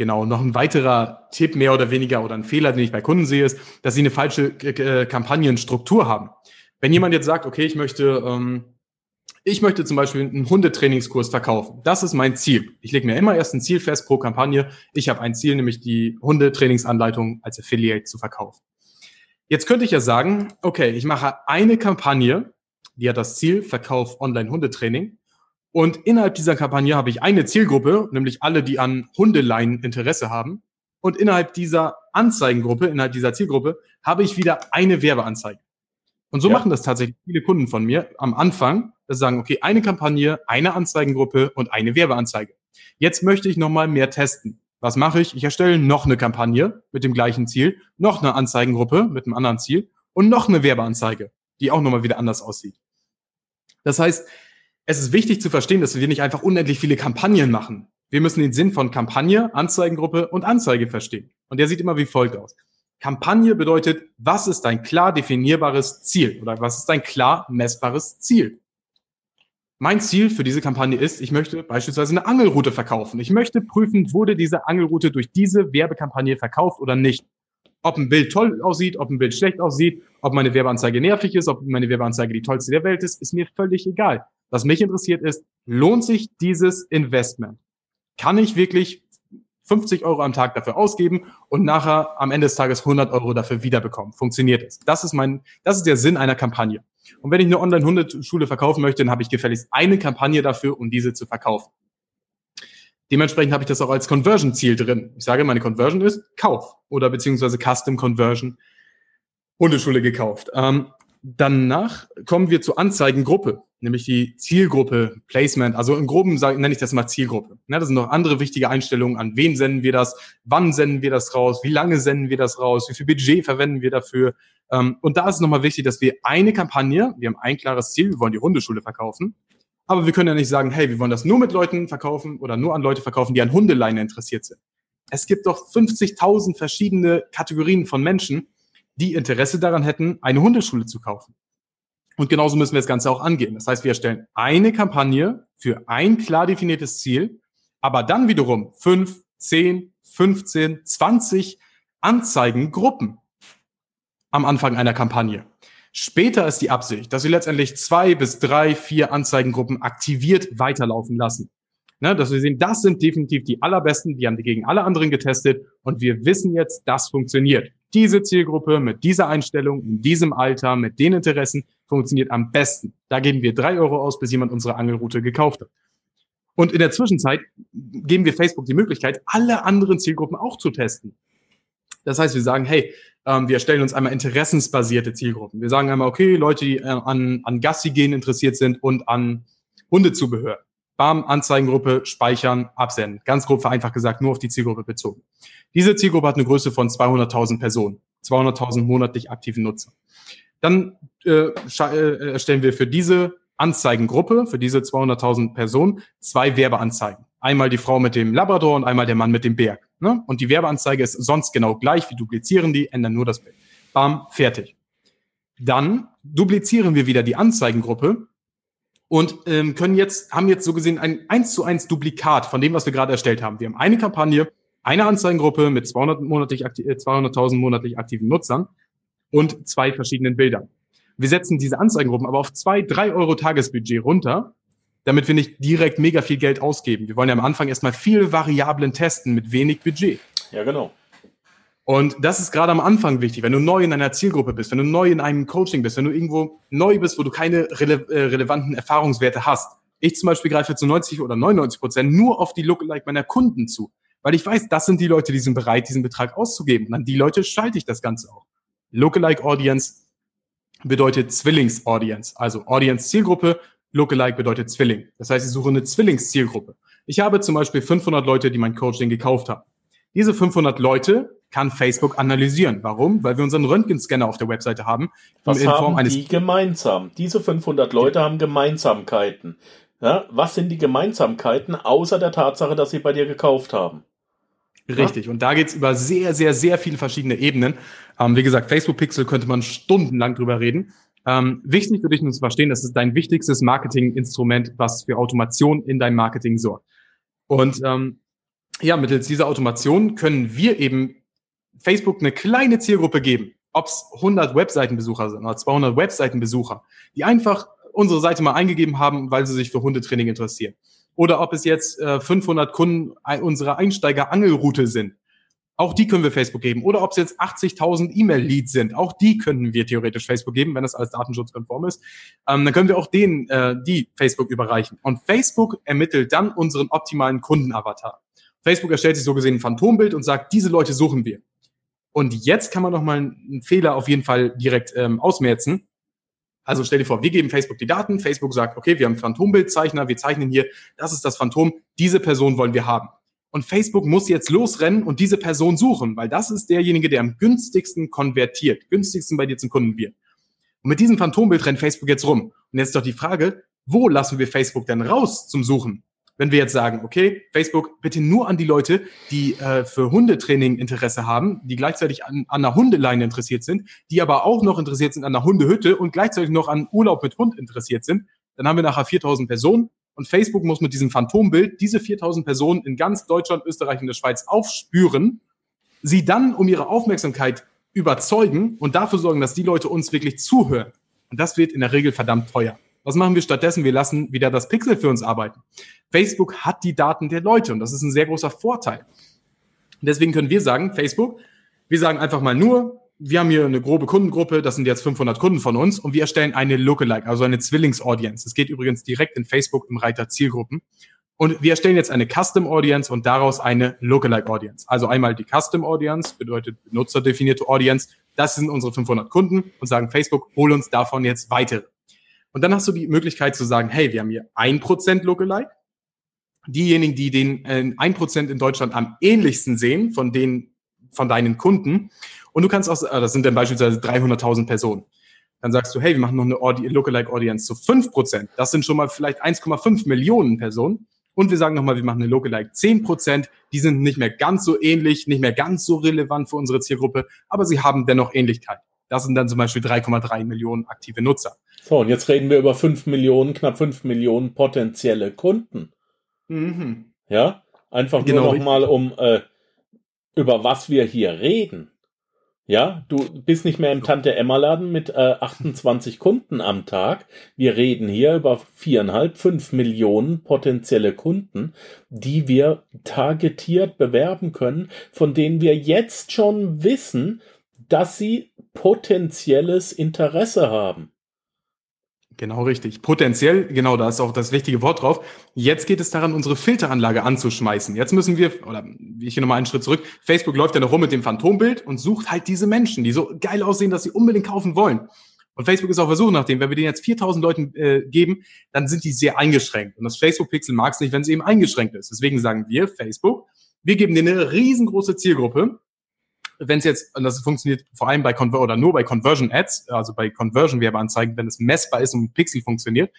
Genau, noch ein weiterer Tipp mehr oder weniger oder ein Fehler, den ich bei Kunden sehe, ist, dass sie eine falsche äh, Kampagnenstruktur haben. Wenn jemand jetzt sagt, okay, ich möchte, ähm, ich möchte zum Beispiel einen Hundetrainingskurs verkaufen. Das ist mein Ziel. Ich lege mir immer erst ein Ziel fest pro Kampagne. Ich habe ein Ziel, nämlich die Hundetrainingsanleitung als Affiliate zu verkaufen. Jetzt könnte ich ja sagen, okay, ich mache eine Kampagne, die hat das Ziel, Verkauf Online-Hundetraining. Und innerhalb dieser Kampagne habe ich eine Zielgruppe, nämlich alle, die an Hundeleien Interesse haben. Und innerhalb dieser Anzeigengruppe, innerhalb dieser Zielgruppe, habe ich wieder eine Werbeanzeige. Und so ja. machen das tatsächlich viele Kunden von mir am Anfang, dass sie sagen, okay, eine Kampagne, eine Anzeigengruppe und eine Werbeanzeige. Jetzt möchte ich nochmal mehr testen. Was mache ich? Ich erstelle noch eine Kampagne mit dem gleichen Ziel, noch eine Anzeigengruppe mit einem anderen Ziel und noch eine Werbeanzeige, die auch nochmal wieder anders aussieht. Das heißt, es ist wichtig zu verstehen, dass wir nicht einfach unendlich viele Kampagnen machen. Wir müssen den Sinn von Kampagne, Anzeigengruppe und Anzeige verstehen. Und der sieht immer wie folgt aus. Kampagne bedeutet, was ist dein klar definierbares Ziel oder was ist dein klar messbares Ziel? Mein Ziel für diese Kampagne ist, ich möchte beispielsweise eine Angelroute verkaufen. Ich möchte prüfen, wurde diese Angelroute durch diese Werbekampagne verkauft oder nicht. Ob ein Bild toll aussieht, ob ein Bild schlecht aussieht, ob meine Werbeanzeige nervig ist, ob meine Werbeanzeige die tollste der Welt ist, ist mir völlig egal. Was mich interessiert ist, lohnt sich dieses Investment? Kann ich wirklich 50 Euro am Tag dafür ausgeben und nachher am Ende des Tages 100 Euro dafür wiederbekommen? Funktioniert es? Das ist mein, das ist der Sinn einer Kampagne. Und wenn ich eine Online-Hundeschule verkaufen möchte, dann habe ich gefälligst eine Kampagne dafür, um diese zu verkaufen. Dementsprechend habe ich das auch als Conversion-Ziel drin. Ich sage, meine Conversion ist Kauf oder beziehungsweise Custom Conversion Hundeschule gekauft. Ähm, danach kommen wir zur Anzeigengruppe nämlich die Zielgruppe Placement. Also im Groben nenne ich das mal Zielgruppe. Ja, das sind noch andere wichtige Einstellungen. An wen senden wir das? Wann senden wir das raus? Wie lange senden wir das raus? Wie viel Budget verwenden wir dafür? Ähm, und da ist es nochmal wichtig, dass wir eine Kampagne, wir haben ein klares Ziel, wir wollen die Hundeschule verkaufen. Aber wir können ja nicht sagen, hey, wir wollen das nur mit Leuten verkaufen oder nur an Leute verkaufen, die an Hundeleine interessiert sind. Es gibt doch 50.000 verschiedene Kategorien von Menschen, die Interesse daran hätten, eine Hundeschule zu kaufen. Und genauso müssen wir das Ganze auch angehen. Das heißt, wir erstellen eine Kampagne für ein klar definiertes Ziel, aber dann wiederum fünf, zehn, 15, 20 Anzeigengruppen am Anfang einer Kampagne. Später ist die Absicht, dass wir letztendlich zwei bis drei, vier Anzeigengruppen aktiviert weiterlaufen lassen. Ne, dass wir sehen, das sind definitiv die allerbesten, die haben die gegen alle anderen getestet und wir wissen jetzt, das funktioniert. Diese Zielgruppe mit dieser Einstellung, in diesem Alter, mit den Interessen, funktioniert am besten. Da geben wir drei Euro aus, bis jemand unsere Angelroute gekauft hat. Und in der Zwischenzeit geben wir Facebook die Möglichkeit, alle anderen Zielgruppen auch zu testen. Das heißt, wir sagen, hey, ähm, wir erstellen uns einmal interessensbasierte Zielgruppen. Wir sagen einmal, okay, Leute, die äh, an, an Gassi gehen interessiert sind und an Hundezubehör. Bam, Anzeigengruppe, speichern, absenden. Ganz grob vereinfacht gesagt, nur auf die Zielgruppe bezogen. Diese Zielgruppe hat eine Größe von 200.000 Personen, 200.000 monatlich aktiven Nutzer. Dann äh, äh, erstellen wir für diese Anzeigengruppe, für diese 200.000 Personen, zwei Werbeanzeigen. Einmal die Frau mit dem Labrador und einmal der Mann mit dem Berg. Ne? Und die Werbeanzeige ist sonst genau gleich. Wir duplizieren die, ändern nur das Bild. Bam, fertig. Dann duplizieren wir wieder die Anzeigengruppe und ähm, können jetzt, haben jetzt so gesehen ein eins zu eins Duplikat von dem, was wir gerade erstellt haben. Wir haben eine Kampagne, eine Anzeigengruppe mit 200 monatlich 200.000 monatlich aktiven Nutzern und zwei verschiedenen Bildern. Wir setzen diese Anzeigengruppen aber auf zwei, drei Euro Tagesbudget runter, damit wir nicht direkt mega viel Geld ausgeben. Wir wollen ja am Anfang erstmal viele Variablen testen mit wenig Budget. Ja, genau. Und das ist gerade am Anfang wichtig, wenn du neu in einer Zielgruppe bist, wenn du neu in einem Coaching bist, wenn du irgendwo neu bist, wo du keine rele äh, relevanten Erfahrungswerte hast. Ich zum Beispiel greife zu 90 oder 99 Prozent nur auf die Lookalike meiner Kunden zu, weil ich weiß, das sind die Leute, die sind bereit, diesen Betrag auszugeben. Und an die Leute schalte ich das Ganze auch. Lookalike Audience bedeutet Zwillings-Audience. Also Audience-Zielgruppe, Lookalike bedeutet Zwilling. Das heißt, ich suche eine Zwillings-Zielgruppe. Ich habe zum Beispiel 500 Leute, die mein Coaching gekauft haben. Diese 500 Leute kann Facebook analysieren. Warum? Weil wir unseren Röntgenscanner auf der Webseite haben. Was haben die gemeinsam? Diese 500 Leute haben Gemeinsamkeiten. Ja, was sind die Gemeinsamkeiten, außer der Tatsache, dass sie bei dir gekauft haben? Richtig. Und da geht's über sehr, sehr, sehr viele verschiedene Ebenen. Ähm, wie gesagt, Facebook Pixel könnte man stundenlang drüber reden. Ähm, wichtig für dich nur zu verstehen, das ist dein wichtigstes Marketinginstrument, was für Automation in deinem Marketing sorgt. Und ähm, ja, mittels dieser Automation können wir eben Facebook eine kleine Zielgruppe geben. Ob es 100 Webseitenbesucher sind oder 200 Webseitenbesucher, die einfach unsere Seite mal eingegeben haben, weil sie sich für Hundetraining interessieren. Oder ob es jetzt äh, 500 Kunden unserer Einsteiger-Angelroute sind. Auch die können wir Facebook geben. Oder ob es jetzt 80.000 E-Mail-Leads sind. Auch die können wir theoretisch Facebook geben, wenn das alles datenschutzkonform ist. Ähm, dann können wir auch denen äh, die Facebook überreichen. Und Facebook ermittelt dann unseren optimalen Kundenavatar. Facebook erstellt sich so gesehen ein Phantombild und sagt, diese Leute suchen wir. Und jetzt kann man noch mal einen Fehler auf jeden Fall direkt ähm, ausmerzen. Also stell dir vor, wir geben Facebook die Daten, Facebook sagt, okay, wir haben Phantombildzeichner, wir zeichnen hier, das ist das Phantom, diese Person wollen wir haben. Und Facebook muss jetzt losrennen und diese Person suchen, weil das ist derjenige, der am günstigsten konvertiert, günstigsten bei dir zum Kunden wird. Und mit diesem Phantombild rennt Facebook jetzt rum. Und jetzt ist doch die Frage, wo lassen wir Facebook denn raus zum Suchen? Wenn wir jetzt sagen, okay, Facebook, bitte nur an die Leute, die äh, für Hundetraining Interesse haben, die gleichzeitig an, an einer Hundeleine interessiert sind, die aber auch noch interessiert sind an einer Hundehütte und gleichzeitig noch an Urlaub mit Hund interessiert sind, dann haben wir nachher 4000 Personen und Facebook muss mit diesem Phantombild diese 4000 Personen in ganz Deutschland, Österreich und der Schweiz aufspüren, sie dann um ihre Aufmerksamkeit überzeugen und dafür sorgen, dass die Leute uns wirklich zuhören. Und das wird in der Regel verdammt teuer. Was machen wir stattdessen? Wir lassen wieder das Pixel für uns arbeiten. Facebook hat die Daten der Leute und das ist ein sehr großer Vorteil. Deswegen können wir sagen, Facebook, wir sagen einfach mal nur, wir haben hier eine grobe Kundengruppe, das sind jetzt 500 Kunden von uns und wir erstellen eine Lookalike, also eine Zwillingsaudience. Das geht übrigens direkt in Facebook im Reiter Zielgruppen. Und wir erstellen jetzt eine Custom Audience und daraus eine Lookalike Audience. Also einmal die Custom Audience, bedeutet benutzerdefinierte Audience. Das sind unsere 500 Kunden und sagen Facebook, hol uns davon jetzt weitere. Und dann hast du die Möglichkeit zu sagen, hey, wir haben hier ein Prozent Lookalike. Diejenigen, die den äh, ein Prozent in Deutschland am ähnlichsten sehen von den, von deinen Kunden. Und du kannst auch, äh, das sind dann beispielsweise 300.000 Personen. Dann sagst du, hey, wir machen noch eine Audi Lookalike Audience zu 5%. Das sind schon mal vielleicht 1,5 Millionen Personen. Und wir sagen nochmal, wir machen eine Lookalike 10%. Die sind nicht mehr ganz so ähnlich, nicht mehr ganz so relevant für unsere Zielgruppe, aber sie haben dennoch Ähnlichkeit. Das sind dann zum Beispiel 3,3 Millionen aktive Nutzer. So, und jetzt reden wir über 5 Millionen, knapp 5 Millionen potenzielle Kunden. Mhm. Ja, einfach genau nur nochmal um, äh, über was wir hier reden. Ja, du bist nicht mehr im Tante-Emma-Laden mit äh, 28 Kunden am Tag. Wir reden hier über viereinhalb, fünf Millionen potenzielle Kunden, die wir targetiert bewerben können, von denen wir jetzt schon wissen, dass sie potenzielles Interesse haben. Genau richtig. Potenziell, genau, da ist auch das richtige Wort drauf. Jetzt geht es daran, unsere Filteranlage anzuschmeißen. Jetzt müssen wir, oder ich gehe nochmal einen Schritt zurück. Facebook läuft ja noch rum mit dem Phantombild und sucht halt diese Menschen, die so geil aussehen, dass sie unbedingt kaufen wollen. Und Facebook ist auf Versuch nach dem, wenn wir denen jetzt 4000 Leuten äh, geben, dann sind die sehr eingeschränkt. Und das Facebook-Pixel mag es nicht, wenn es eben eingeschränkt ist. Deswegen sagen wir, Facebook, wir geben denen eine riesengroße Zielgruppe wenn es jetzt, und das funktioniert vor allem bei Conver oder nur bei Conversion Ads, also bei Conversion Werbeanzeigen, wenn es messbar ist und Pixel funktioniert.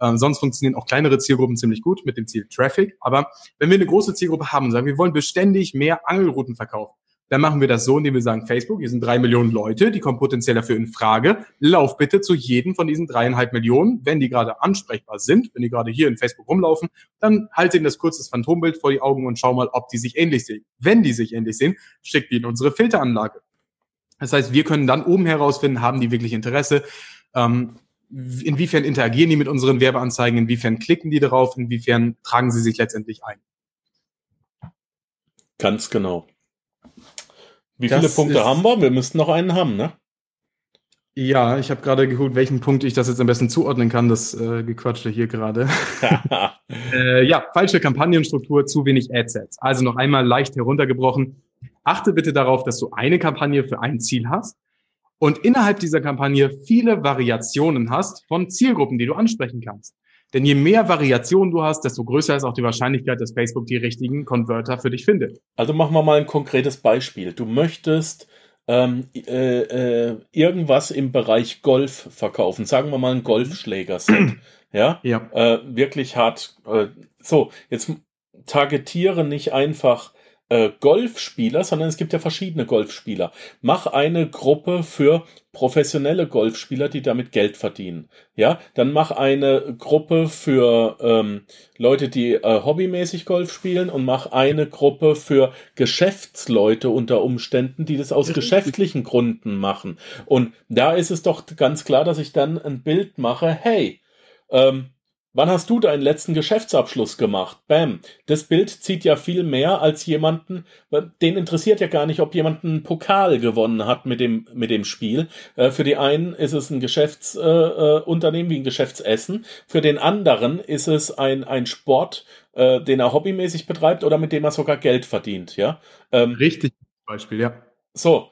Ähm, sonst funktionieren auch kleinere Zielgruppen ziemlich gut mit dem Ziel Traffic. Aber wenn wir eine große Zielgruppe haben sagen, wir wollen beständig mehr Angelrouten verkaufen, dann machen wir das so, indem wir sagen, Facebook, hier sind drei Millionen Leute, die kommen potenziell dafür in Frage. Lauf bitte zu jedem von diesen dreieinhalb Millionen, wenn die gerade ansprechbar sind, wenn die gerade hier in Facebook rumlaufen, dann halte ihnen das kurzes Phantombild vor die Augen und schau mal, ob die sich ähnlich sehen. Wenn die sich ähnlich sehen, schickt die in unsere Filteranlage. Das heißt, wir können dann oben herausfinden, haben die wirklich Interesse, ähm, inwiefern interagieren die mit unseren Werbeanzeigen, inwiefern klicken die darauf, inwiefern tragen sie sich letztendlich ein. Ganz genau. Wie das viele Punkte haben wir? Wir müssten noch einen haben, ne? Ja, ich habe gerade geguckt, welchen Punkt ich das jetzt am besten zuordnen kann, das äh, Gequatsche hier gerade. äh, ja, falsche Kampagnenstruktur, zu wenig Adsets. Also noch einmal leicht heruntergebrochen. Achte bitte darauf, dass du eine Kampagne für ein Ziel hast und innerhalb dieser Kampagne viele Variationen hast von Zielgruppen, die du ansprechen kannst. Denn je mehr Variation du hast, desto größer ist auch die Wahrscheinlichkeit, dass Facebook die richtigen Converter für dich findet. Also machen wir mal ein konkretes Beispiel. Du möchtest ähm, äh, äh, irgendwas im Bereich Golf verkaufen. Sagen wir mal ein Golfschlägerset. ja. ja. Äh, wirklich hart. Äh, so, jetzt targetiere nicht einfach äh, Golfspieler, sondern es gibt ja verschiedene Golfspieler. Mach eine Gruppe für professionelle Golfspieler, die damit Geld verdienen. Ja, dann mach eine Gruppe für ähm, Leute, die äh, hobbymäßig Golf spielen und mach eine Gruppe für Geschäftsleute unter Umständen, die das aus geschäftlichen Gründen machen. Und da ist es doch ganz klar, dass ich dann ein Bild mache, hey, ähm, Wann hast du deinen letzten Geschäftsabschluss gemacht? Bam. Das Bild zieht ja viel mehr als jemanden, den interessiert ja gar nicht, ob jemand einen Pokal gewonnen hat mit dem, mit dem Spiel. Äh, für die einen ist es ein Geschäftsunternehmen äh, wie ein Geschäftsessen. Für den anderen ist es ein, ein Sport, äh, den er hobbymäßig betreibt oder mit dem er sogar Geld verdient, ja. Ähm, Richtig, Beispiel, ja. So.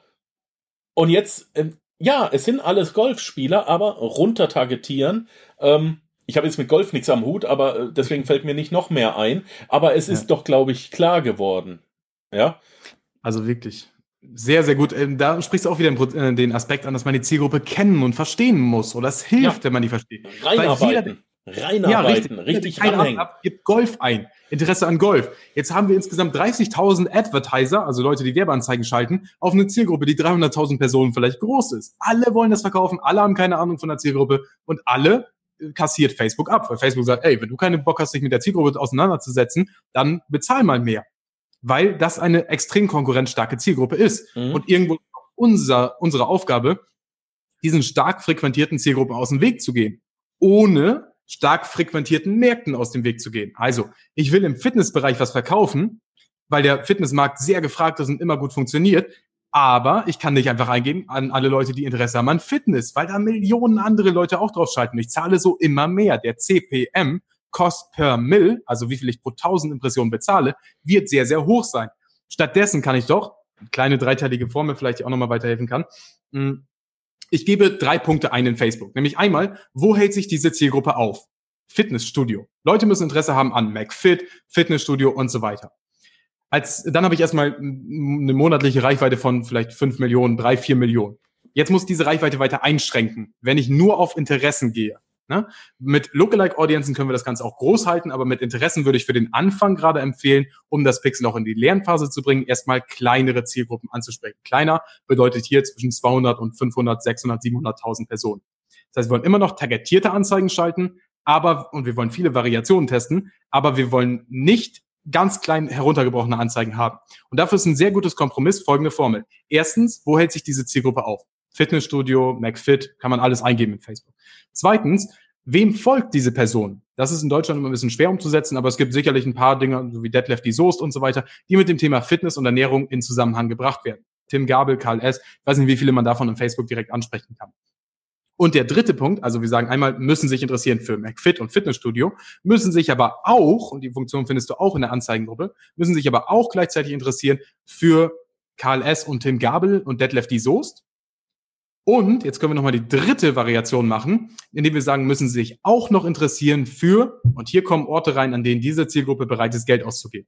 Und jetzt, ähm, ja, es sind alles Golfspieler, aber runtertargetieren, ähm, ich habe jetzt mit Golf nichts am Hut, aber äh, deswegen fällt mir nicht noch mehr ein. Aber es ist ja. doch, glaube ich, klar geworden. Ja. Also wirklich. Sehr, sehr gut. Ähm, da sprichst du auch wieder äh, den Aspekt an, dass man die Zielgruppe kennen und verstehen muss. Oder es hilft, ja. wenn man die versteht. Reinarbeiten. Reinarbeiten. Ja, richtig, richtig ranhängen. Gibt Golf ein. Interesse an Golf. Jetzt haben wir insgesamt 30.000 Advertiser, also Leute, die Werbeanzeigen schalten, auf eine Zielgruppe, die 300.000 Personen vielleicht groß ist. Alle wollen das verkaufen, alle haben keine Ahnung von der Zielgruppe und alle kassiert Facebook ab, weil Facebook sagt, ey, wenn du keinen Bock hast, dich mit der Zielgruppe auseinanderzusetzen, dann bezahl mal mehr. Weil das eine extrem konkurrenzstarke Zielgruppe ist. Mhm. Und irgendwo unser, unsere Aufgabe, diesen stark frequentierten Zielgruppen aus dem Weg zu gehen, ohne stark frequentierten Märkten aus dem Weg zu gehen. Also, ich will im Fitnessbereich was verkaufen, weil der Fitnessmarkt sehr gefragt ist und immer gut funktioniert. Aber ich kann nicht einfach eingeben an alle Leute, die Interesse haben an Fitness, weil da Millionen andere Leute auch drauf schalten. Ich zahle so immer mehr. Der CPM, Cost per Mill, also wie viel ich pro 1000 Impressionen bezahle, wird sehr, sehr hoch sein. Stattdessen kann ich doch, kleine dreiteilige Formel vielleicht auch nochmal weiterhelfen kann, hm, ich gebe drei Punkte ein in Facebook. Nämlich einmal, wo hält sich diese Zielgruppe auf? Fitnessstudio. Leute müssen Interesse haben an McFit, Fitnessstudio und so weiter als, dann habe ich erstmal eine monatliche Reichweite von vielleicht fünf Millionen, drei, vier Millionen. Jetzt muss diese Reichweite weiter einschränken, wenn ich nur auf Interessen gehe. Ne? Mit Lookalike-Audienzen können wir das Ganze auch groß halten, aber mit Interessen würde ich für den Anfang gerade empfehlen, um das Pixel auch in die Lernphase zu bringen, erstmal kleinere Zielgruppen anzusprechen. Kleiner bedeutet hier zwischen 200 und 500, 600, 700.000 Personen. Das heißt, wir wollen immer noch targetierte Anzeigen schalten, aber, und wir wollen viele Variationen testen, aber wir wollen nicht ganz klein heruntergebrochene Anzeigen haben. Und dafür ist ein sehr gutes Kompromiss folgende Formel. Erstens, wo hält sich diese Zielgruppe auf? Fitnessstudio, McFit, kann man alles eingeben in Facebook. Zweitens, wem folgt diese Person? Das ist in Deutschland immer ein bisschen schwer umzusetzen, aber es gibt sicherlich ein paar Dinge, so wie Deadlift, die Soest und so weiter, die mit dem Thema Fitness und Ernährung in Zusammenhang gebracht werden. Tim Gabel, Karl S., ich weiß nicht, wie viele man davon in Facebook direkt ansprechen kann. Und der dritte Punkt, also wir sagen einmal, müssen sich interessieren für McFit und Fitnessstudio, müssen sich aber auch, und die Funktion findest du auch in der Anzeigengruppe, müssen sich aber auch gleichzeitig interessieren für Karl S. und Tim Gabel und Detlef die Soest. Und jetzt können wir nochmal die dritte Variation machen, indem wir sagen, müssen sich auch noch interessieren für, und hier kommen Orte rein, an denen diese Zielgruppe bereit ist, Geld auszugeben.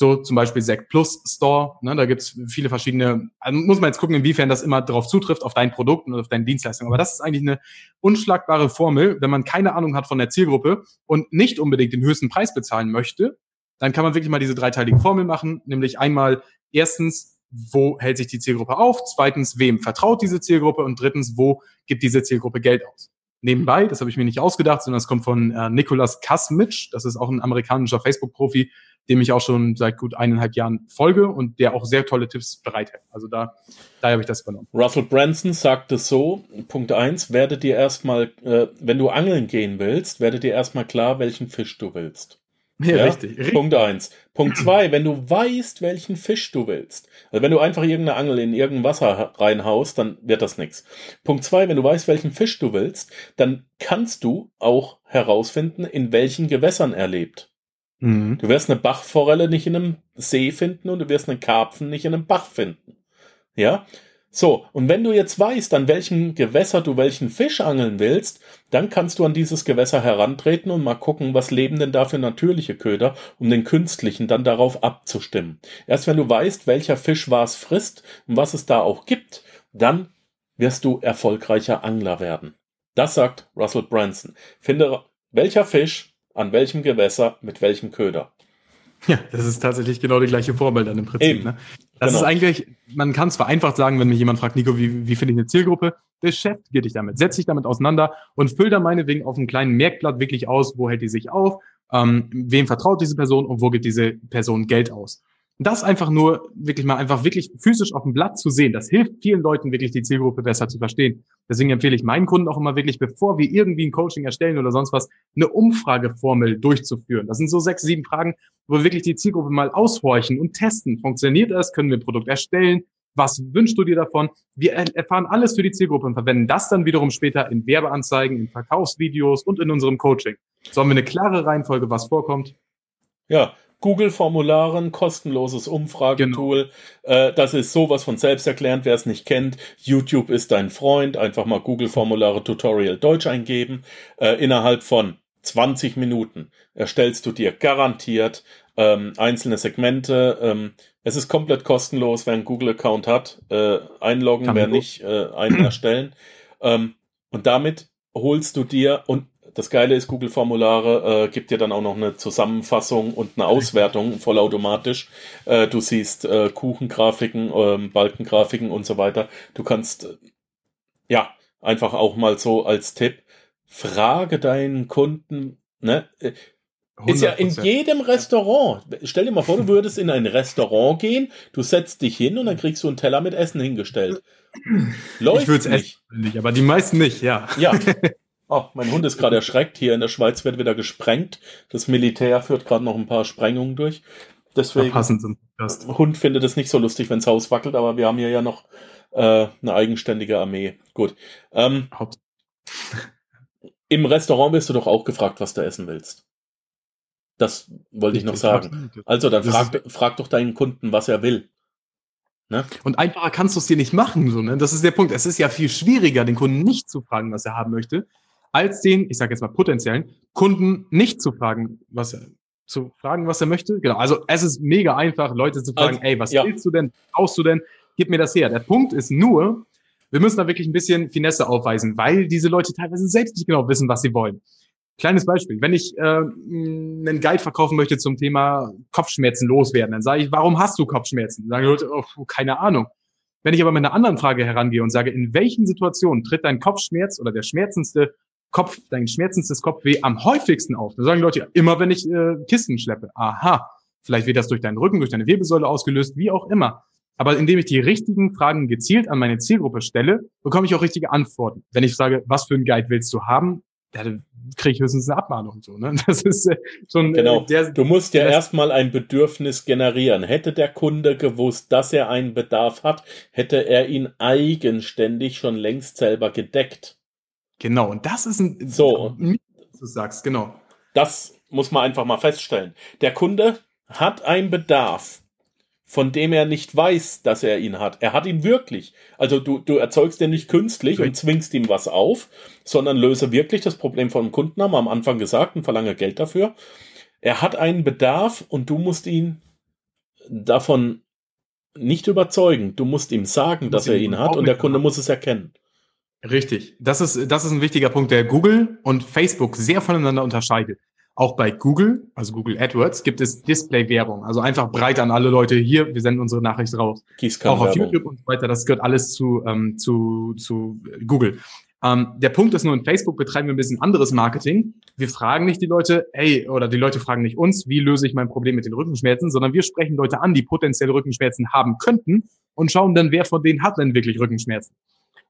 So zum Beispiel Sect Plus Store, ne, da gibt's viele verschiedene, also muss man jetzt gucken, inwiefern das immer darauf zutrifft, auf dein Produkt und auf deine Dienstleistung. Aber das ist eigentlich eine unschlagbare Formel, wenn man keine Ahnung hat von der Zielgruppe und nicht unbedingt den höchsten Preis bezahlen möchte, dann kann man wirklich mal diese dreiteilige Formel machen, nämlich einmal erstens, wo hält sich die Zielgruppe auf? Zweitens, wem vertraut diese Zielgruppe? Und drittens, wo gibt diese Zielgruppe Geld aus? Nebenbei, das habe ich mir nicht ausgedacht, sondern es kommt von äh, Nicolas Kasmitsch, das ist auch ein amerikanischer Facebook-Profi, dem ich auch schon seit gut eineinhalb Jahren folge und der auch sehr tolle Tipps bereithält. Also da, da habe ich das übernommen. Russell Branson sagt es so, Punkt eins: werde dir erstmal, äh, wenn du angeln gehen willst, werde dir erstmal klar, welchen Fisch du willst. Ja, ja? Richtig. Punkt eins. Punkt zwei, wenn du weißt, welchen Fisch du willst. Also wenn du einfach irgendeine Angel in irgendein Wasser reinhaust, dann wird das nichts. Punkt zwei, wenn du weißt, welchen Fisch du willst, dann kannst du auch herausfinden, in welchen Gewässern er lebt. Mhm. Du wirst eine Bachforelle nicht in einem See finden und du wirst einen Karpfen nicht in einem Bach finden. Ja? So, und wenn du jetzt weißt, an welchem Gewässer du welchen Fisch angeln willst, dann kannst du an dieses Gewässer herantreten und mal gucken, was leben denn da für natürliche Köder, um den künstlichen dann darauf abzustimmen. Erst wenn du weißt, welcher Fisch was frisst und was es da auch gibt, dann wirst du erfolgreicher Angler werden. Das sagt Russell Branson. Finde, welcher Fisch an welchem Gewässer mit welchem Köder. Ja, das ist tatsächlich genau die gleiche Formel dann im Prinzip. Ne? Das genau. ist eigentlich, man kann es vereinfacht sagen, wenn mich jemand fragt, Nico, wie, wie finde ich eine Zielgruppe? Beschäftige dich damit, setz dich damit auseinander und füll da meinetwegen auf einem kleinen Merkblatt wirklich aus, wo hält die sich auf, ähm, wem vertraut diese Person und wo gibt diese Person Geld aus das einfach nur wirklich mal einfach wirklich physisch auf dem Blatt zu sehen, das hilft vielen Leuten wirklich die Zielgruppe besser zu verstehen. Deswegen empfehle ich meinen Kunden auch immer wirklich, bevor wir irgendwie ein Coaching erstellen oder sonst was, eine Umfrageformel durchzuführen. Das sind so sechs, sieben Fragen, wo wir wirklich die Zielgruppe mal aushorchen und testen. Funktioniert das? Können wir ein Produkt erstellen? Was wünschst du dir davon? Wir erfahren alles für die Zielgruppe und verwenden das dann wiederum später in Werbeanzeigen, in Verkaufsvideos und in unserem Coaching. So haben wir eine klare Reihenfolge, was vorkommt. Ja, Google-Formularen, kostenloses Umfragetool. Genau. Äh, das ist sowas von selbsterklärend, wer es nicht kennt. YouTube ist dein Freund. Einfach mal Google-Formulare Tutorial Deutsch eingeben. Äh, innerhalb von 20 Minuten erstellst du dir garantiert ähm, einzelne Segmente. Ähm, es ist komplett kostenlos, wer einen Google-Account hat. Äh, einloggen, Kann wer nicht, äh, einen erstellen. Ähm, und damit holst du dir, und das Geile ist, Google-Formulare äh, gibt dir dann auch noch eine Zusammenfassung und eine Auswertung vollautomatisch. Äh, du siehst äh, Kuchengrafiken, äh, Balkengrafiken und so weiter. Du kannst, äh, ja, einfach auch mal so als Tipp, frage deinen Kunden, ne? Äh, ist ja in jedem Restaurant. Stell dir mal vor, du würdest in ein Restaurant gehen, du setzt dich hin und dann kriegst du einen Teller mit Essen hingestellt. Läuft ich würde es nicht. nicht, aber die meisten nicht, ja. Ja, Oh, mein Hund ist gerade erschreckt. Hier in der Schweiz wird wieder gesprengt. Das Militär führt gerade noch ein paar Sprengungen durch. Deswegen, Hund findet es nicht so lustig, wenn das Haus wackelt, aber wir haben hier ja noch äh, eine eigenständige Armee. Gut. Ähm, Im Restaurant wirst du doch auch gefragt, was du essen willst. Das wollte ich, ich noch sagen. Also dann frag, frag doch deinen Kunden, was er will. Ne? Und einfacher kannst du es dir nicht machen. So, ne? Das ist der Punkt. Es ist ja viel schwieriger, den Kunden nicht zu fragen, was er haben möchte, als den, ich sage jetzt mal potenziellen Kunden nicht zu fragen, was er zu fragen, was er möchte. Genau. Also es ist mega einfach, Leute zu fragen, also, ey, was ja. willst du denn? Brauchst du denn? Gib mir das her. Der Punkt ist nur, wir müssen da wirklich ein bisschen Finesse aufweisen, weil diese Leute teilweise selbst nicht genau wissen, was sie wollen. Kleines Beispiel. Wenn ich äh, einen Guide verkaufen möchte zum Thema Kopfschmerzen loswerden, dann sage ich, warum hast du Kopfschmerzen? Dann sagen die Leute, oh, keine Ahnung. Wenn ich aber mit einer anderen Frage herangehe und sage, in welchen Situationen tritt dein Kopfschmerz oder der schmerzendste Kopf, dein schmerzendstes Kopfweh am häufigsten auf? Da sagen Leute, ja, immer wenn ich äh, Kisten schleppe. Aha, vielleicht wird das durch deinen Rücken, durch deine Wirbelsäule ausgelöst, wie auch immer. Aber indem ich die richtigen Fragen gezielt an meine Zielgruppe stelle, bekomme ich auch richtige Antworten. Wenn ich sage, was für ein Guide willst du haben, dann kriege ich höchstens eine Abmahnung so. Ne? Das ist äh, schon äh, genau. Der, du musst ja erstmal ein Bedürfnis generieren. Hätte der Kunde gewusst, dass er einen Bedarf hat, hätte er ihn eigenständig schon längst selber gedeckt. Genau, und das ist ein. So. Du sagst, genau. Das muss man einfach mal feststellen. Der Kunde hat einen Bedarf, von dem er nicht weiß, dass er ihn hat. Er hat ihn wirklich. Also du, du erzeugst den nicht künstlich okay. und zwingst ihm was auf, sondern löse wirklich das Problem von dem Kunden, haben wir am Anfang gesagt, und verlange Geld dafür. Er hat einen Bedarf und du musst ihn davon nicht überzeugen. Du musst ihm sagen, dass er ihn hat und der Kunde muss es erkennen. Richtig. Das ist, das ist ein wichtiger Punkt, der Google und Facebook sehr voneinander unterscheidet. Auch bei Google, also Google AdWords, gibt es Display-Werbung. Also einfach breit an alle Leute hier, wir senden unsere Nachricht raus. Auch auf YouTube und so weiter, das gehört alles zu, ähm, zu, zu Google. Ähm, der Punkt ist nur, in Facebook betreiben wir ein bisschen anderes Marketing. Wir fragen nicht die Leute, hey, oder die Leute fragen nicht uns, wie löse ich mein Problem mit den Rückenschmerzen, sondern wir sprechen Leute an, die potenzielle Rückenschmerzen haben könnten und schauen dann, wer von denen hat denn wirklich Rückenschmerzen.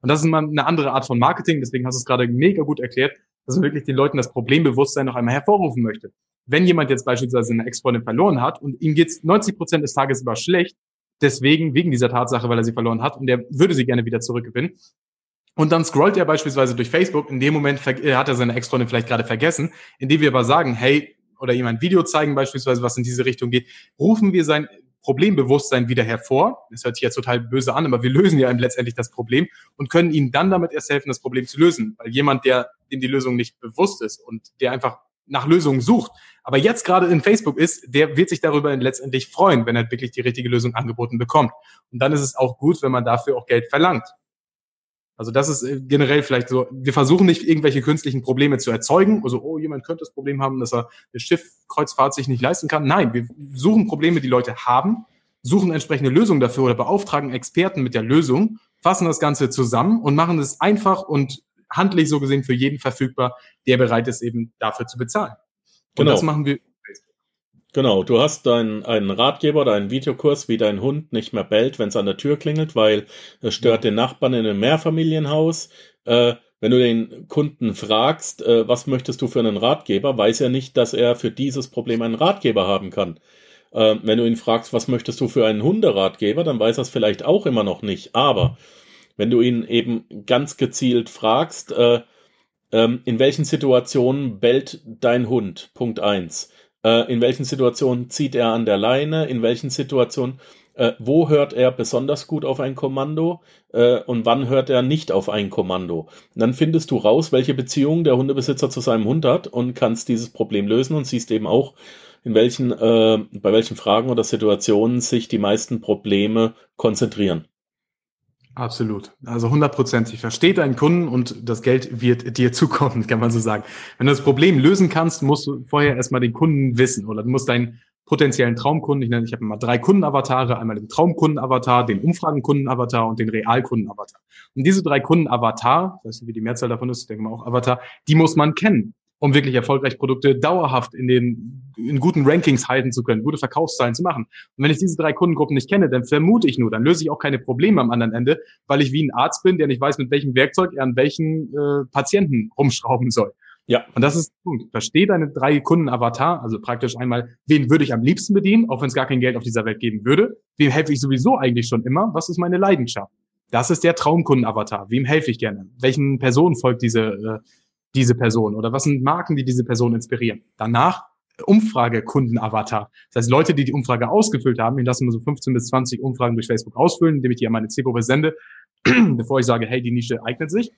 Und das ist mal eine andere Art von Marketing, deswegen hast du es gerade mega gut erklärt, dass man wirklich den Leuten das Problembewusstsein noch einmal hervorrufen möchte. Wenn jemand jetzt beispielsweise eine Ex-Freundin verloren hat und ihm geht's 90 Prozent des Tages über schlecht, deswegen, wegen dieser Tatsache, weil er sie verloren hat und der würde sie gerne wieder zurückgewinnen, und dann scrollt er beispielsweise durch Facebook. In dem Moment äh, hat er seine Ex-Freundin vielleicht gerade vergessen. Indem wir aber sagen, hey, oder ihm ein Video zeigen beispielsweise, was in diese Richtung geht, rufen wir sein Problembewusstsein wieder hervor. Das hört sich jetzt total böse an, aber wir lösen ja letztendlich das Problem und können ihnen dann damit erst helfen, das Problem zu lösen. Weil jemand, der dem die Lösung nicht bewusst ist und der einfach nach Lösungen sucht, aber jetzt gerade in Facebook ist, der wird sich darüber letztendlich freuen, wenn er wirklich die richtige Lösung angeboten bekommt. Und dann ist es auch gut, wenn man dafür auch Geld verlangt. Also das ist äh, generell vielleicht so, wir versuchen nicht irgendwelche künstlichen Probleme zu erzeugen, also oh, jemand könnte das Problem haben, dass er das Schiffkreuzfahrt sich nicht leisten kann. Nein, wir suchen Probleme, die Leute haben, suchen entsprechende Lösungen dafür oder beauftragen Experten mit der Lösung, fassen das Ganze zusammen und machen es einfach und handlich so gesehen für jeden verfügbar, der bereit ist, eben dafür zu bezahlen. Und genau. das machen wir Genau, du hast deinen einen Ratgeber oder einen Videokurs, wie dein Hund nicht mehr bellt, wenn es an der Tür klingelt, weil es stört den Nachbarn in einem Mehrfamilienhaus. Äh, wenn du den Kunden fragst, äh, was möchtest du für einen Ratgeber, weiß er nicht, dass er für dieses Problem einen Ratgeber haben kann. Äh, wenn du ihn fragst, was möchtest du für einen Hunderatgeber, dann weiß er es vielleicht auch immer noch nicht. Aber wenn du ihn eben ganz gezielt fragst, äh, ähm, in welchen Situationen bellt dein Hund? Punkt eins äh, in welchen Situationen zieht er an der Leine? In welchen Situationen, äh, wo hört er besonders gut auf ein Kommando? Äh, und wann hört er nicht auf ein Kommando? Und dann findest du raus, welche Beziehung der Hundebesitzer zu seinem Hund hat und kannst dieses Problem lösen und siehst eben auch, in welchen, äh, bei welchen Fragen oder Situationen sich die meisten Probleme konzentrieren. Absolut. Also 100 Prozent. Ich verstehe deinen Kunden und das Geld wird dir zukommen, kann man so sagen. Wenn du das Problem lösen kannst, musst du vorher erstmal den Kunden wissen oder du musst deinen potenziellen Traumkunden, ich nenne, ich habe immer drei Kundenavatare, einmal den Traumkundenavatar, den Umfragenkundenavatar und den Realkundenavatar. Und diese drei Kundenavatar, ich weiß nicht, wie die Mehrzahl davon ist, ich denke mal auch Avatar, die muss man kennen um wirklich erfolgreich Produkte dauerhaft in den in guten Rankings halten zu können, gute Verkaufszahlen zu machen. Und wenn ich diese drei Kundengruppen nicht kenne, dann vermute ich nur, dann löse ich auch keine Probleme am anderen Ende, weil ich wie ein Arzt bin, der nicht weiß, mit welchem Werkzeug er an welchen äh, Patienten rumschrauben soll. Ja. Und das ist der Punkt. Verstehe deine drei Kunden-Avatar, also praktisch einmal, wen würde ich am liebsten bedienen, auch wenn es gar kein Geld auf dieser Welt geben würde. Wem helfe ich sowieso eigentlich schon immer? Was ist meine Leidenschaft? Das ist der Traumkunden-Avatar. Wem helfe ich gerne? Welchen Personen folgt diese äh, diese Person oder was sind Marken, die diese Person inspirieren. Danach Umfrage-Kunden-Avatar. Das heißt, Leute, die die Umfrage ausgefüllt haben, ich lasse mir so 15 bis 20 Umfragen durch Facebook ausfüllen, indem ich die an meine Zielgruppe sende, bevor ich sage, hey, die Nische eignet sich.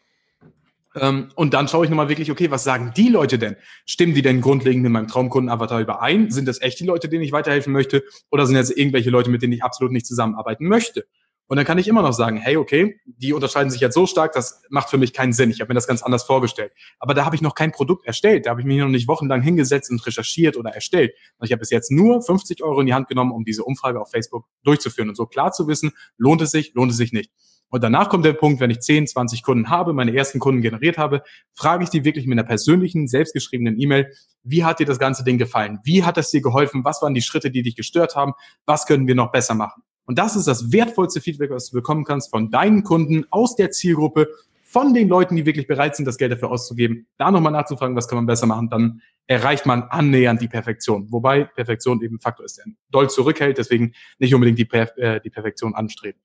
Ähm, und dann schaue ich nochmal wirklich, okay, was sagen die Leute denn? Stimmen die denn grundlegend mit meinem Traumkunden-Avatar überein? Sind das echt die Leute, denen ich weiterhelfen möchte? Oder sind das irgendwelche Leute, mit denen ich absolut nicht zusammenarbeiten möchte? Und dann kann ich immer noch sagen, hey, okay, die unterscheiden sich jetzt so stark, das macht für mich keinen Sinn. Ich habe mir das ganz anders vorgestellt. Aber da habe ich noch kein Produkt erstellt. Da habe ich mich noch nicht wochenlang hingesetzt und recherchiert oder erstellt. Und ich habe bis jetzt nur 50 Euro in die Hand genommen, um diese Umfrage auf Facebook durchzuführen und so klar zu wissen, lohnt es sich, lohnt es sich nicht. Und danach kommt der Punkt, wenn ich 10, 20 Kunden habe, meine ersten Kunden generiert habe, frage ich die wirklich mit einer persönlichen, selbstgeschriebenen E-Mail, wie hat dir das ganze Ding gefallen? Wie hat es dir geholfen? Was waren die Schritte, die dich gestört haben? Was können wir noch besser machen? Und das ist das wertvollste Feedback, was du bekommen kannst von deinen Kunden aus der Zielgruppe, von den Leuten, die wirklich bereit sind, das Geld dafür auszugeben, da nochmal nachzufragen, was kann man besser machen, dann erreicht man annähernd die Perfektion. Wobei Perfektion eben Faktor ist, der doll zurückhält, deswegen nicht unbedingt die, Perf äh, die Perfektion anstreben.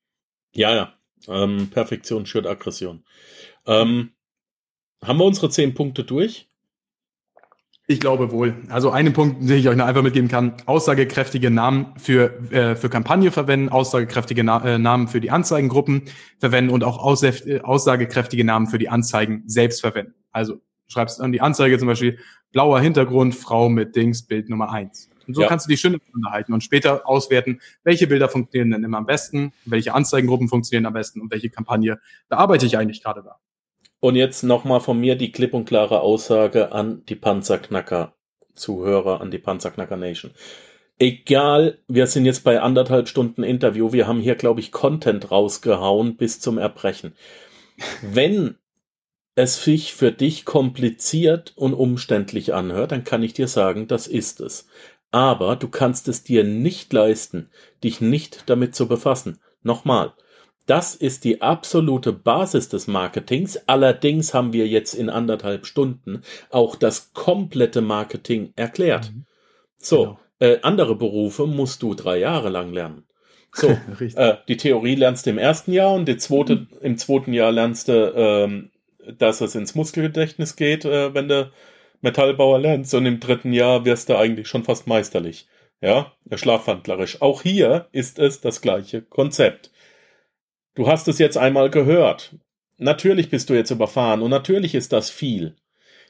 Ja, ja. Ähm, Perfektion schürt Aggression. Ähm, haben wir unsere zehn Punkte durch? Ich glaube wohl. Also einen Punkt, den ich euch noch einfach mitgeben kann, aussagekräftige Namen für, äh, für Kampagne verwenden, aussagekräftige Na äh, Namen für die Anzeigengruppen verwenden und auch äh, aussagekräftige Namen für die Anzeigen selbst verwenden. Also schreibst an die Anzeige zum Beispiel blauer Hintergrund, Frau mit Dings, Bild Nummer eins. Und so ja. kannst du die schön unterhalten und später auswerten, welche Bilder funktionieren denn immer am besten, welche Anzeigengruppen funktionieren am besten und welche Kampagne bearbeite ich eigentlich gerade da. Und jetzt nochmal von mir die klipp und klare Aussage an die Panzerknacker Zuhörer, an die Panzerknacker Nation. Egal, wir sind jetzt bei anderthalb Stunden Interview, wir haben hier, glaube ich, Content rausgehauen bis zum Erbrechen. Wenn es sich für dich kompliziert und umständlich anhört, dann kann ich dir sagen, das ist es. Aber du kannst es dir nicht leisten, dich nicht damit zu befassen. Nochmal, das ist die absolute Basis des Marketings. Allerdings haben wir jetzt in anderthalb Stunden auch das komplette Marketing erklärt. Mhm. So, genau. äh, andere Berufe musst du drei Jahre lang lernen. So, äh, die Theorie lernst du im ersten Jahr und die zweite, mhm. im zweiten Jahr lernst du, ähm, dass es ins Muskelgedächtnis geht, äh, wenn du Metallbauer lernst und im dritten Jahr wirst du eigentlich schon fast meisterlich. Ja, schlafwandlerisch. Auch hier ist es das gleiche Konzept. Du hast es jetzt einmal gehört. Natürlich bist du jetzt überfahren und natürlich ist das viel.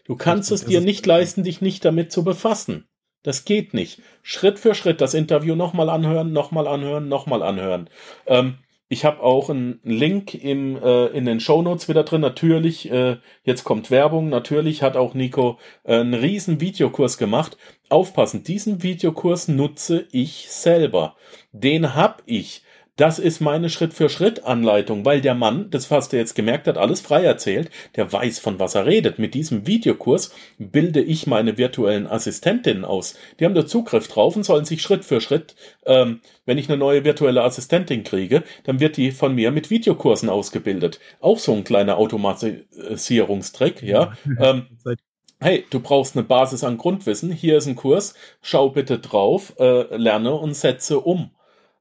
Du kannst es dir nicht leisten, dich nicht damit zu befassen. Das geht nicht. Schritt für Schritt das Interview nochmal anhören, nochmal anhören, nochmal anhören. Ähm, ich habe auch einen Link im, äh, in den Show Notes wieder drin. Natürlich, äh, jetzt kommt Werbung. Natürlich hat auch Nico äh, einen riesen Videokurs gemacht. Aufpassen, diesen Videokurs nutze ich selber. Den hab ich das ist meine Schritt-für-Schritt-Anleitung, weil der Mann, das hast du jetzt gemerkt, hat alles frei erzählt, der weiß, von was er redet. Mit diesem Videokurs bilde ich meine virtuellen Assistentinnen aus. Die haben da Zugriff drauf und sollen sich Schritt für Schritt, ähm, wenn ich eine neue virtuelle Assistentin kriege, dann wird die von mir mit Videokursen ausgebildet. Auch so ein kleiner Automatisierungstrick, ja. ähm, hey, du brauchst eine Basis an Grundwissen, hier ist ein Kurs, schau bitte drauf, äh, lerne und setze um.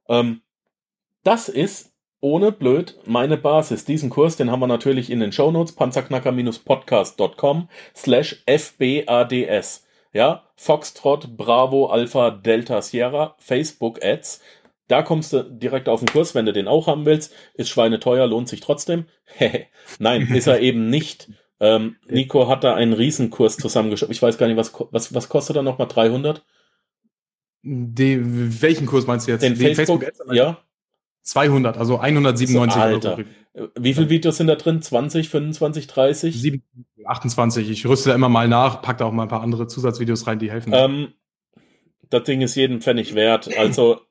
Ähm, das ist ohne blöd meine Basis. Diesen Kurs, den haben wir natürlich in den Shownotes, panzerknacker-podcast.com slash fbads. Ja, Foxtrot, Bravo, Alpha, Delta, Sierra, Facebook Ads. Da kommst du direkt auf den Kurs, wenn du den auch haben willst. Ist schweineteuer, lohnt sich trotzdem. Nein, ist er eben nicht. Ähm, Nico hat da einen Riesenkurs zusammengeschrieben. Ich weiß gar nicht, was, was, was kostet er nochmal? 300? Die, welchen Kurs meinst du jetzt? Den, Den Facebook, Facebook ja. 200, also 197 Alter. Euro. Wie viele Videos sind da drin? 20, 25, 30? 7, 28. Ich rüste da immer mal nach, pack da auch mal ein paar andere Zusatzvideos rein, die helfen. Ähm, das Ding ist jeden Pfennig wert. Also,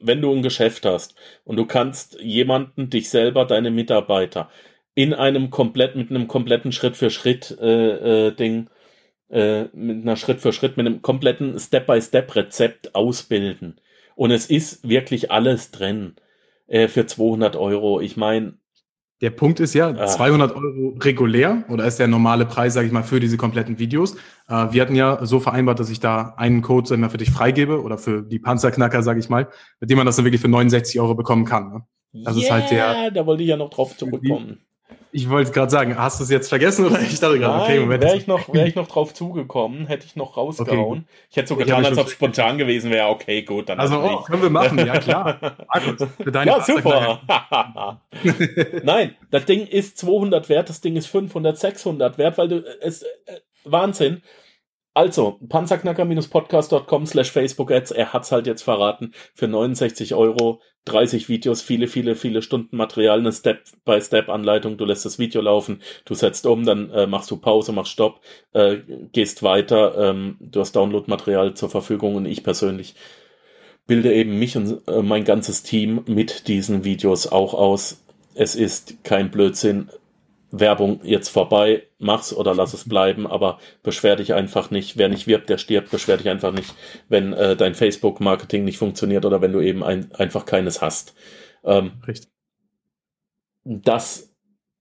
wenn du ein Geschäft hast und du kannst jemanden, dich selber, deine Mitarbeiter in einem komplett, mit einem kompletten Schritt für Schritt äh, äh, Ding, äh, mit einer Schritt für Schritt, mit einem kompletten Step-by-Step-Rezept ausbilden. Und es ist wirklich alles drin äh, für 200 Euro. Ich meine. Der Punkt ist ja, 200 Euro regulär oder ist der normale Preis, sage ich mal, für diese kompletten Videos. Äh, wir hatten ja so vereinbart, dass ich da einen Code sag ich mal, für dich freigebe oder für die Panzerknacker, sage ich mal, mit dem man das dann wirklich für 69 Euro bekommen kann. Ne? Das yeah, ist halt der. Da wollte ich ja noch drauf zurückkommen. Ich wollte gerade sagen, hast du es jetzt vergessen oder ich dachte gerade, okay, Moment. Wäre ich, noch, wär ich noch drauf zugekommen, hätte ich noch rausgehauen. Okay. Ich hätte so getan, als ob es spontan gewesen wäre. Okay, gut, dann. Also, oh, können wir machen, ja klar. für deine ja, super. Nein, das Ding ist 200 wert, das Ding ist 500, 600 wert, weil du, es, äh, Wahnsinn. Also, panzerknacker-podcast.com slash Facebook-Ads, er hat's halt jetzt verraten, für 69 Euro, 30 Videos, viele, viele, viele Stunden Material, eine Step-by-Step-Anleitung, du lässt das Video laufen, du setzt um, dann äh, machst du Pause, machst Stopp, äh, gehst weiter, ähm, du hast Download-Material zur Verfügung und ich persönlich bilde eben mich und äh, mein ganzes Team mit diesen Videos auch aus. Es ist kein Blödsinn, Werbung jetzt vorbei, mach's oder lass es bleiben, aber beschwer dich einfach nicht. Wer nicht wirbt, der stirbt, beschwer dich einfach nicht, wenn äh, dein Facebook-Marketing nicht funktioniert oder wenn du eben ein, einfach keines hast. Ähm, Richtig. Das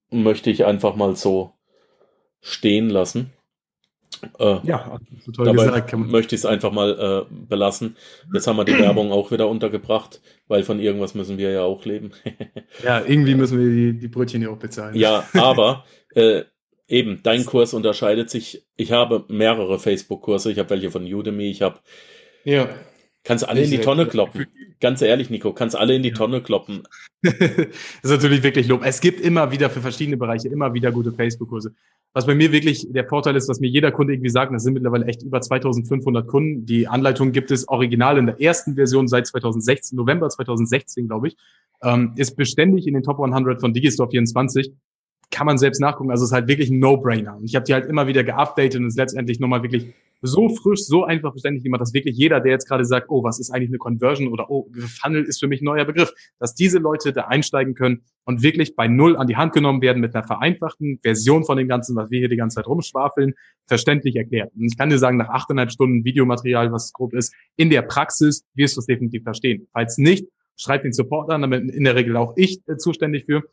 möchte ich einfach mal so stehen lassen. Äh, ja, total dabei gesagt. möchte ich es einfach mal äh, belassen. Jetzt haben wir die Werbung auch wieder untergebracht, weil von irgendwas müssen wir ja auch leben. ja, irgendwie müssen wir die, die Brötchen ja auch bezahlen. Ja, aber äh, eben, dein Kurs unterscheidet sich. Ich habe mehrere Facebook-Kurse. Ich habe welche von Udemy. Ich habe ja. Kannst alle in die Tonne kloppen. Ganz ehrlich, Nico, kannst alle in die Tonne kloppen. das ist natürlich wirklich Lob. Es gibt immer wieder für verschiedene Bereiche immer wieder gute Facebook-Kurse. Was bei mir wirklich der Vorteil ist, was mir jeder Kunde irgendwie sagt, das sind mittlerweile echt über 2500 Kunden. Die Anleitung gibt es original in der ersten Version seit 2016, November 2016, glaube ich. Ähm, ist beständig in den Top 100 von Digistore 24 kann man selbst nachgucken. Also es ist halt wirklich ein No-Brainer. Und ich habe die halt immer wieder geupdatet und ist letztendlich nochmal wirklich so frisch, so einfach verständlich gemacht, dass wirklich jeder, der jetzt gerade sagt, oh, was ist eigentlich eine Conversion oder oh, Funnel ist für mich ein neuer Begriff, dass diese Leute da einsteigen können und wirklich bei Null an die Hand genommen werden mit einer vereinfachten Version von dem Ganzen, was wir hier die ganze Zeit rumschwafeln, verständlich erklärt. Und ich kann dir sagen, nach achteinhalb Stunden Videomaterial, was grob ist, in der Praxis wirst du es definitiv verstehen. Falls nicht, schreib den Support an, damit in der Regel auch ich äh, zuständig für.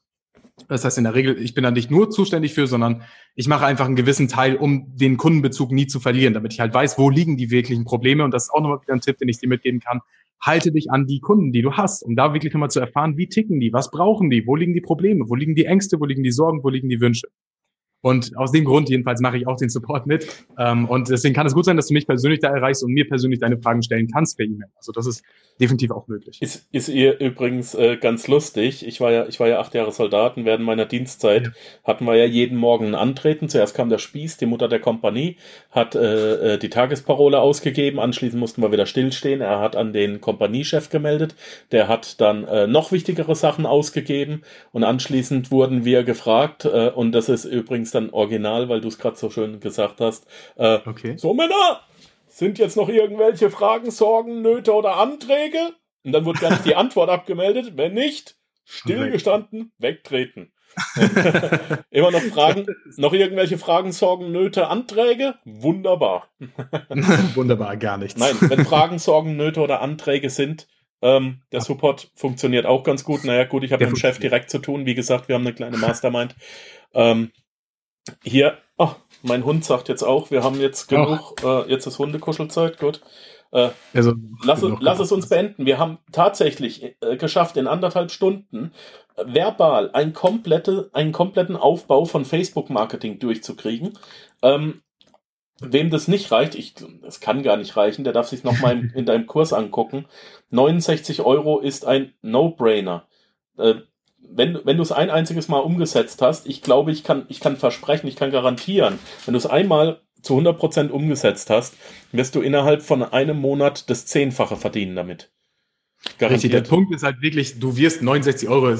Das heißt in der Regel, ich bin da nicht nur zuständig für, sondern ich mache einfach einen gewissen Teil, um den Kundenbezug nie zu verlieren, damit ich halt weiß, wo liegen die wirklichen Probleme. Und das ist auch nochmal wieder ein Tipp, den ich dir mitgeben kann. Halte dich an die Kunden, die du hast, um da wirklich nochmal zu erfahren, wie ticken die, was brauchen die, wo liegen die Probleme, wo liegen die Ängste, wo liegen die Sorgen, wo liegen die Wünsche. Und aus dem Grund jedenfalls mache ich auch den Support mit. Ähm, und deswegen kann es gut sein, dass du mich persönlich da erreichst und mir persönlich deine Fragen stellen kannst per E-Mail. Also das ist definitiv auch möglich. Ist, ist ihr übrigens äh, ganz lustig. Ich war ja, ich war ja acht Jahre Soldaten. Während meiner Dienstzeit ja. hatten wir ja jeden Morgen ein Antreten. Zuerst kam der Spieß, die Mutter der Kompanie, hat äh, äh, die Tagesparole ausgegeben. Anschließend mussten wir wieder stillstehen. Er hat an den Kompaniechef gemeldet. Der hat dann äh, noch wichtigere Sachen ausgegeben. Und anschließend wurden wir gefragt, äh, und das ist übrigens dann original, weil du es gerade so schön gesagt hast. Äh, okay. So Männer, sind jetzt noch irgendwelche Fragen, Sorgen, Nöte oder Anträge? Und dann wird gar nicht die Antwort abgemeldet. Wenn nicht, stillgestanden, wegtreten. Immer noch Fragen, noch irgendwelche Fragen, Sorgen, Nöte, Anträge? Wunderbar. Wunderbar, gar nichts. Nein, wenn Fragen, Sorgen, Nöte oder Anträge sind, ähm, der Support funktioniert auch ganz gut. Naja, gut, ich habe mit dem Chef direkt zu tun. Wie gesagt, wir haben eine kleine Mastermind. Ähm, hier, oh, mein Hund sagt jetzt auch, wir haben jetzt genug, äh, jetzt ist Hundekuschelzeit, gut. Äh, also, lass, lass es uns beenden. Wir haben tatsächlich äh, geschafft, in anderthalb Stunden äh, verbal ein komplette, einen kompletten Aufbau von Facebook-Marketing durchzukriegen. Ähm, wem das nicht reicht, ich, das kann gar nicht reichen, der darf sich nochmal in, in deinem Kurs angucken. 69 Euro ist ein No-Brainer. Äh, wenn, wenn du es ein einziges Mal umgesetzt hast, ich glaube, ich kann, ich kann versprechen, ich kann garantieren, wenn du es einmal zu 100% umgesetzt hast, wirst du innerhalb von einem Monat das Zehnfache verdienen damit. Garantiert. Richtig, der Punkt ist halt wirklich, du wirst 69 Euro,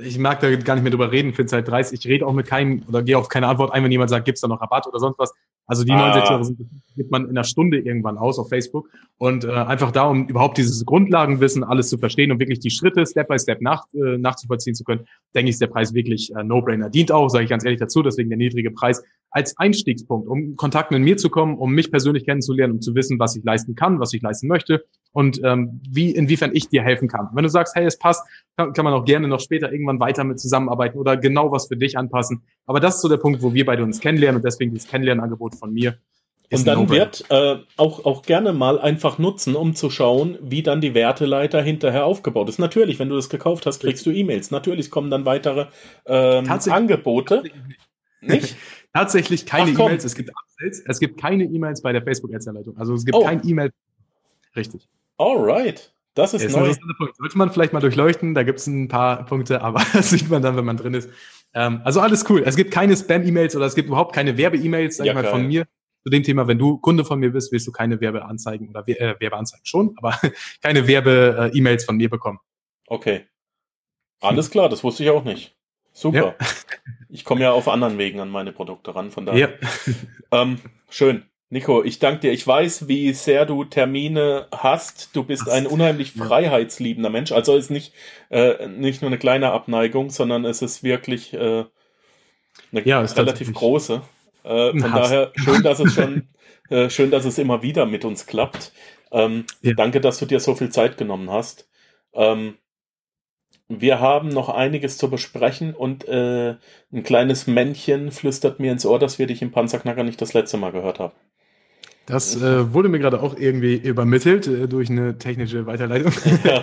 ich mag da gar nicht mehr drüber reden, finde es halt 30, ich rede auch mit keinem oder gehe auf keine Antwort ein, wenn jemand sagt, gibt's da noch Rabatt oder sonst was. Also die ah. 69 Euro sind, gibt man in einer Stunde irgendwann aus auf Facebook und äh, einfach da, um überhaupt dieses Grundlagenwissen alles zu verstehen und wirklich die Schritte Step by Step nach, äh, nachzuvollziehen zu können, denke ich, ist der Preis wirklich äh, No-Brainer. Dient auch, sage ich ganz ehrlich dazu, deswegen der niedrige Preis als Einstiegspunkt, um Kontakt mit mir zu kommen, um mich persönlich kennenzulernen, um zu wissen, was ich leisten kann, was ich leisten möchte und ähm, wie inwiefern ich dir helfen kann. Wenn du sagst, hey, es passt, kann, kann man auch gerne noch später irgendwann weiter mit zusammenarbeiten oder genau was für dich anpassen. Aber das ist so der Punkt, wo wir beide uns kennenlernen und deswegen das Kennenlernangebot von mir. Und dann wird äh, auch, auch gerne mal einfach nutzen, um zu schauen, wie dann die Werteleiter hinterher aufgebaut ist. Natürlich, wenn du das gekauft hast, kriegst du E-Mails. Natürlich kommen dann weitere ähm, Angebote. Nicht? Tatsächlich keine E-Mails. Es gibt Upsells. Es gibt keine E-Mails bei der Facebook-Ads-Anleitung. Also es gibt oh. kein E-Mail. Richtig. Alright. Das ist, ist neu. Sollte man vielleicht mal durchleuchten, da gibt es ein paar Punkte, aber das sieht man dann, wenn man drin ist. Ähm, also alles cool. Es gibt keine Spam-E-Mails oder es gibt überhaupt keine Werbe-E-Mails, sag ja, von mir zu dem Thema. Wenn du Kunde von mir bist, willst du keine Werbeanzeigen oder äh, Werbeanzeigen schon, aber keine Werbe-E-Mails von mir bekommen. Okay. Alles klar, das wusste ich auch nicht. Super. Ja. Ich komme ja auf anderen Wegen an meine Produkte ran, von daher. Ja. Ähm, schön. Nico, ich danke dir. Ich weiß, wie sehr du Termine hast. Du bist ein unheimlich freiheitsliebender Mensch. Also ist nicht, äh, nicht nur eine kleine Abneigung, sondern es ist wirklich äh, eine ja, relativ große. Äh, von Hass. daher schön, dass es schon, äh, schön, dass es immer wieder mit uns klappt. Ähm, ja. Danke, dass du dir so viel Zeit genommen hast. Ähm, wir haben noch einiges zu besprechen und äh, ein kleines Männchen flüstert mir ins Ohr, dass wir dich im Panzerknacker nicht das letzte Mal gehört haben. Das äh, wurde mir gerade auch irgendwie übermittelt äh, durch eine technische Weiterleitung.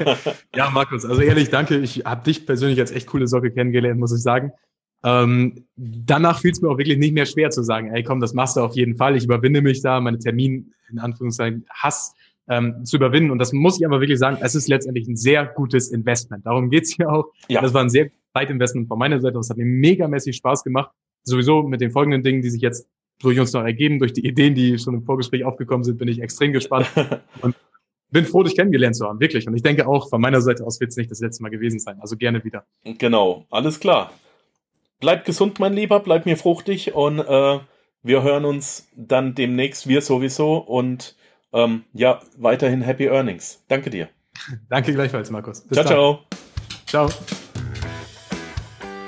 ja, Markus, also ehrlich, danke. Ich habe dich persönlich als echt coole Socke kennengelernt, muss ich sagen. Ähm, danach fiel es mir auch wirklich nicht mehr schwer zu sagen, ey komm, das machst du auf jeden Fall. Ich überwinde mich da, meine Termin, in Anführungszeichen, Hass ähm, zu überwinden. Und das muss ich aber wirklich sagen, es ist letztendlich ein sehr gutes Investment. Darum geht's hier auch. Ja. Das war ein sehr Zeitinvestment von meiner Seite. Das hat mir megamäßig Spaß gemacht. Sowieso mit den folgenden Dingen, die sich jetzt durch uns noch ergeben, durch die Ideen, die schon im Vorgespräch aufgekommen sind, bin ich extrem gespannt und bin froh, dich kennengelernt zu haben, wirklich. Und ich denke auch, von meiner Seite aus wird es nicht das letzte Mal gewesen sein. Also gerne wieder. Genau, alles klar. Bleib gesund, mein Lieber, bleib mir fruchtig und äh, wir hören uns dann demnächst, wir sowieso und ähm, ja, weiterhin Happy Earnings. Danke dir. Danke gleichfalls, Markus. Bis ciao, dann. ciao. Ciao.